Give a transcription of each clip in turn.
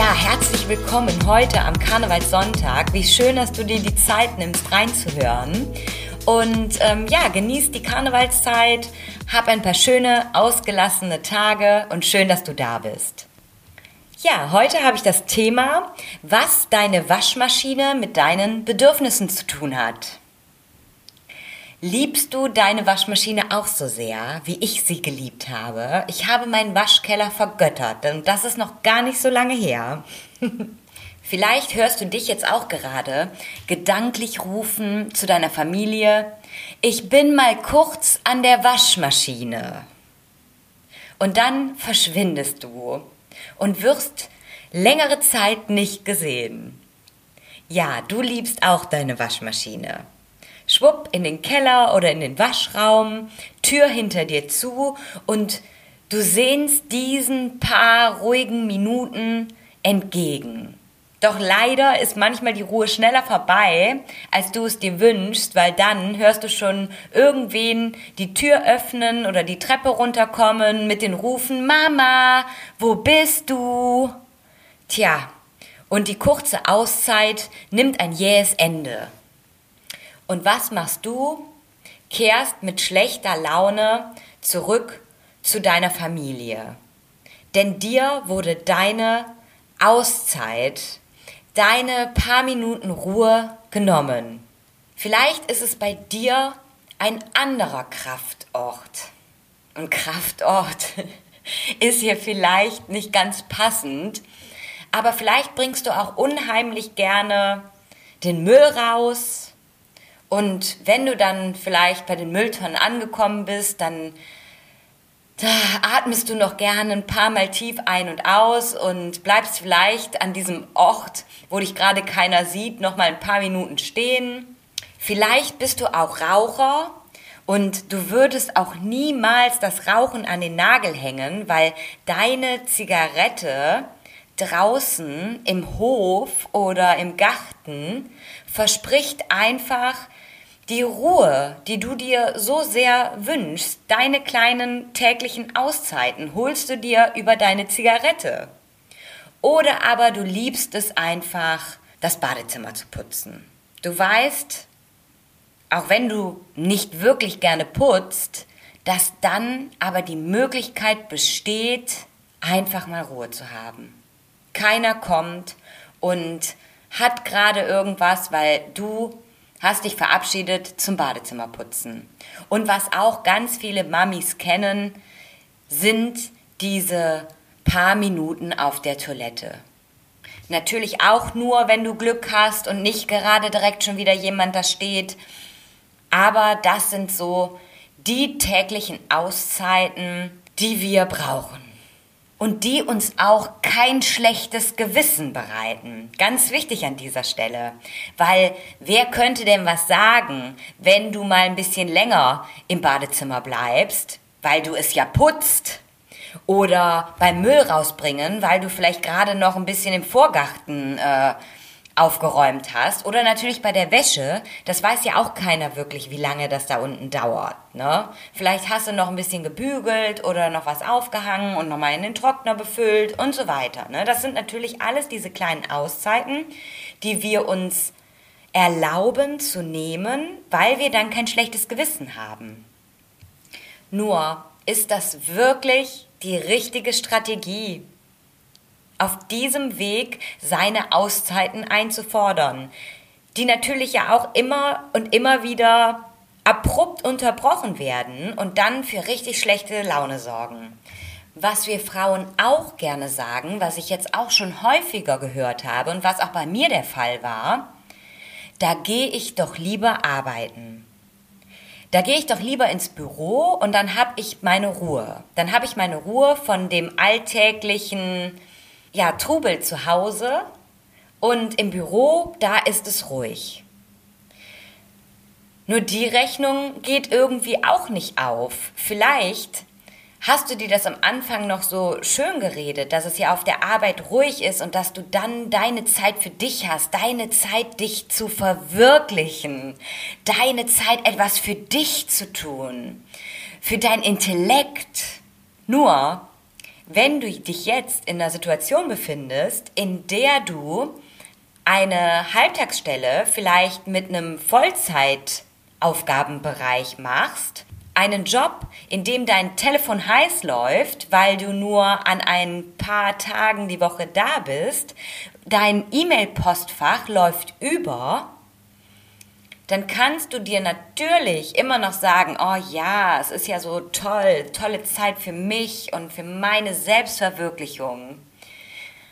Ja, herzlich willkommen heute am Karnevalssonntag. Wie schön, dass du dir die Zeit nimmst, reinzuhören. Und ähm, ja, genieß die Karnevalszeit, hab ein paar schöne, ausgelassene Tage und schön, dass du da bist. Ja, heute habe ich das Thema, was deine Waschmaschine mit deinen Bedürfnissen zu tun hat. Liebst du deine Waschmaschine auch so sehr, wie ich sie geliebt habe? Ich habe meinen Waschkeller vergöttert und das ist noch gar nicht so lange her. Vielleicht hörst du dich jetzt auch gerade gedanklich rufen zu deiner Familie, ich bin mal kurz an der Waschmaschine. Und dann verschwindest du und wirst längere Zeit nicht gesehen. Ja, du liebst auch deine Waschmaschine schwupp in den Keller oder in den Waschraum, Tür hinter dir zu und du sehnst diesen paar ruhigen Minuten entgegen. Doch leider ist manchmal die Ruhe schneller vorbei, als du es dir wünschst, weil dann hörst du schon irgendwen die Tür öffnen oder die Treppe runterkommen mit den Rufen Mama, wo bist du? Tja, und die kurze Auszeit nimmt ein jähes Ende. Und was machst du? Kehrst mit schlechter Laune zurück zu deiner Familie. Denn dir wurde deine Auszeit, deine paar Minuten Ruhe genommen. Vielleicht ist es bei dir ein anderer Kraftort. Und Kraftort ist hier vielleicht nicht ganz passend, aber vielleicht bringst du auch unheimlich gerne den Müll raus, und wenn du dann vielleicht bei den Mülltonnen angekommen bist, dann da atmest du noch gerne ein paar Mal tief ein und aus und bleibst vielleicht an diesem Ort, wo dich gerade keiner sieht, noch mal ein paar Minuten stehen. Vielleicht bist du auch Raucher und du würdest auch niemals das Rauchen an den Nagel hängen, weil deine Zigarette draußen im Hof oder im Garten verspricht einfach die Ruhe, die du dir so sehr wünschst, deine kleinen täglichen Auszeiten, holst du dir über deine Zigarette. Oder aber du liebst es einfach, das Badezimmer zu putzen. Du weißt, auch wenn du nicht wirklich gerne putzt, dass dann aber die Möglichkeit besteht, einfach mal Ruhe zu haben. Keiner kommt und hat gerade irgendwas, weil du hast dich verabschiedet zum Badezimmerputzen. Und was auch ganz viele Mamis kennen, sind diese paar Minuten auf der Toilette. Natürlich auch nur, wenn du Glück hast und nicht gerade direkt schon wieder jemand da steht. Aber das sind so die täglichen Auszeiten, die wir brauchen und die uns auch kein schlechtes Gewissen bereiten. Ganz wichtig an dieser Stelle, weil wer könnte denn was sagen, wenn du mal ein bisschen länger im Badezimmer bleibst, weil du es ja putzt? Oder beim Müll rausbringen, weil du vielleicht gerade noch ein bisschen im Vorgarten äh, aufgeräumt hast. Oder natürlich bei der Wäsche, das weiß ja auch keiner wirklich, wie lange das da unten dauert. Ne? Vielleicht hast du noch ein bisschen gebügelt oder noch was aufgehangen und nochmal in den Trockner befüllt und so weiter. Ne? Das sind natürlich alles diese kleinen Auszeiten, die wir uns erlauben zu nehmen, weil wir dann kein schlechtes Gewissen haben. Nur ist das wirklich die richtige Strategie? Auf diesem Weg seine Auszeiten einzufordern, die natürlich ja auch immer und immer wieder abrupt unterbrochen werden und dann für richtig schlechte Laune sorgen. Was wir Frauen auch gerne sagen, was ich jetzt auch schon häufiger gehört habe und was auch bei mir der Fall war, da gehe ich doch lieber arbeiten. Da gehe ich doch lieber ins Büro und dann habe ich meine Ruhe. Dann habe ich meine Ruhe von dem alltäglichen ja, Trubel zu Hause und im Büro, da ist es ruhig. Nur die Rechnung geht irgendwie auch nicht auf. Vielleicht Hast du dir das am Anfang noch so schön geredet, dass es ja auf der Arbeit ruhig ist und dass du dann deine Zeit für dich hast, deine Zeit, dich zu verwirklichen, deine Zeit, etwas für dich zu tun, für dein Intellekt? Nur, wenn du dich jetzt in einer Situation befindest, in der du eine Halbtagsstelle vielleicht mit einem Vollzeitaufgabenbereich machst, einen Job, in dem dein Telefon heiß läuft, weil du nur an ein paar Tagen die Woche da bist, dein E-Mail-Postfach läuft über, dann kannst du dir natürlich immer noch sagen, oh ja, es ist ja so toll, tolle Zeit für mich und für meine Selbstverwirklichung.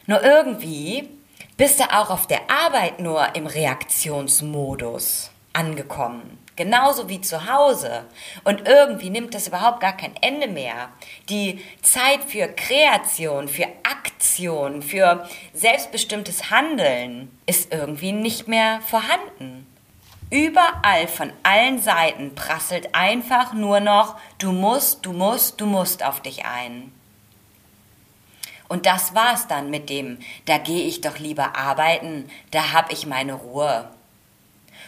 Nur irgendwie bist du auch auf der Arbeit nur im Reaktionsmodus angekommen genauso wie zu Hause. Und irgendwie nimmt das überhaupt gar kein Ende mehr. Die Zeit für Kreation, für Aktion, für selbstbestimmtes Handeln ist irgendwie nicht mehr vorhanden. Überall von allen Seiten prasselt einfach nur noch du musst, du musst, du musst auf dich ein. Und das war's dann mit dem, da gehe ich doch lieber arbeiten, da hab ich meine Ruhe.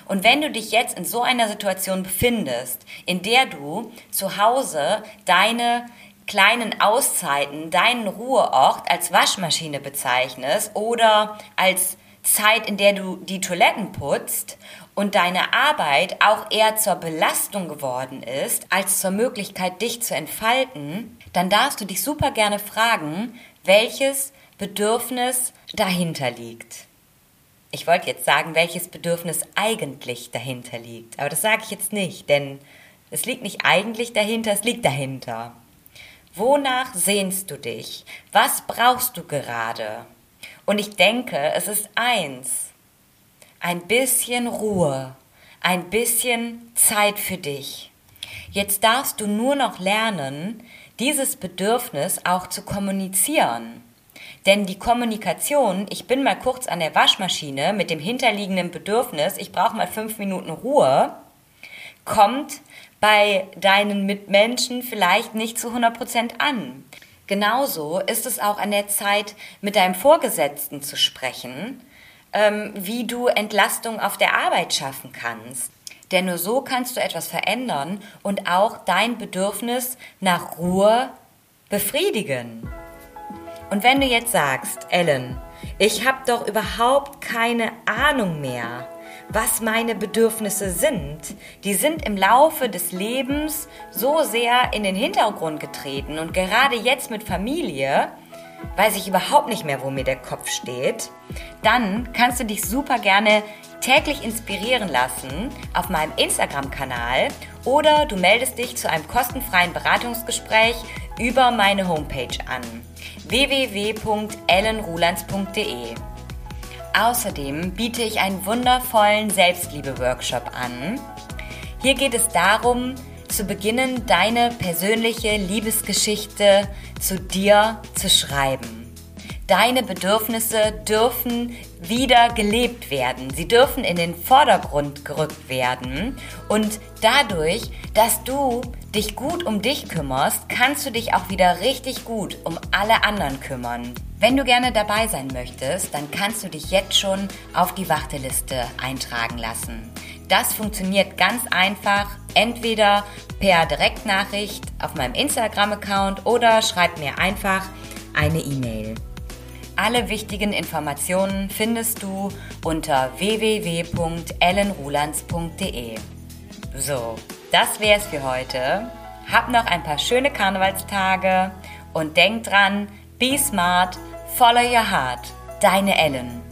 Und wenn du dich jetzt in so einer Situation befindest, in der du zu Hause deine kleinen Auszeiten, deinen Ruheort als Waschmaschine bezeichnest oder als Zeit, in der du die Toiletten putzt und deine Arbeit auch eher zur Belastung geworden ist, als zur Möglichkeit, dich zu entfalten, dann darfst du dich super gerne fragen, welches Bedürfnis dahinter liegt. Ich wollte jetzt sagen, welches Bedürfnis eigentlich dahinter liegt. Aber das sage ich jetzt nicht, denn es liegt nicht eigentlich dahinter, es liegt dahinter. Wonach sehnst du dich? Was brauchst du gerade? Und ich denke, es ist eins. Ein bisschen Ruhe, ein bisschen Zeit für dich. Jetzt darfst du nur noch lernen, dieses Bedürfnis auch zu kommunizieren. Denn die Kommunikation, ich bin mal kurz an der Waschmaschine mit dem hinterliegenden Bedürfnis, ich brauche mal fünf Minuten Ruhe, kommt bei deinen Mitmenschen vielleicht nicht zu 100% an. Genauso ist es auch an der Zeit, mit deinem Vorgesetzten zu sprechen, wie du Entlastung auf der Arbeit schaffen kannst. Denn nur so kannst du etwas verändern und auch dein Bedürfnis nach Ruhe befriedigen. Und wenn du jetzt sagst, Ellen, ich habe doch überhaupt keine Ahnung mehr, was meine Bedürfnisse sind, die sind im Laufe des Lebens so sehr in den Hintergrund getreten und gerade jetzt mit Familie weiß ich überhaupt nicht mehr, wo mir der Kopf steht, dann kannst du dich super gerne täglich inspirieren lassen auf meinem Instagram-Kanal oder du meldest dich zu einem kostenfreien Beratungsgespräch über meine Homepage an www.ellenrulands.de. Außerdem biete ich einen wundervollen Selbstliebe-Workshop an. Hier geht es darum, zu beginnen, deine persönliche Liebesgeschichte zu dir zu schreiben. Deine Bedürfnisse dürfen wieder gelebt werden. Sie dürfen in den Vordergrund gerückt werden. Und dadurch, dass du dich gut um dich kümmerst, kannst du dich auch wieder richtig gut um alle anderen kümmern. Wenn du gerne dabei sein möchtest, dann kannst du dich jetzt schon auf die Warteliste eintragen lassen. Das funktioniert ganz einfach, entweder per Direktnachricht auf meinem Instagram-Account oder schreib mir einfach eine E-Mail. Alle wichtigen Informationen findest du unter www.ellenrulands.de. So, das wär's für heute. Hab noch ein paar schöne Karnevalstage und denk dran, be smart, follow your heart. Deine Ellen.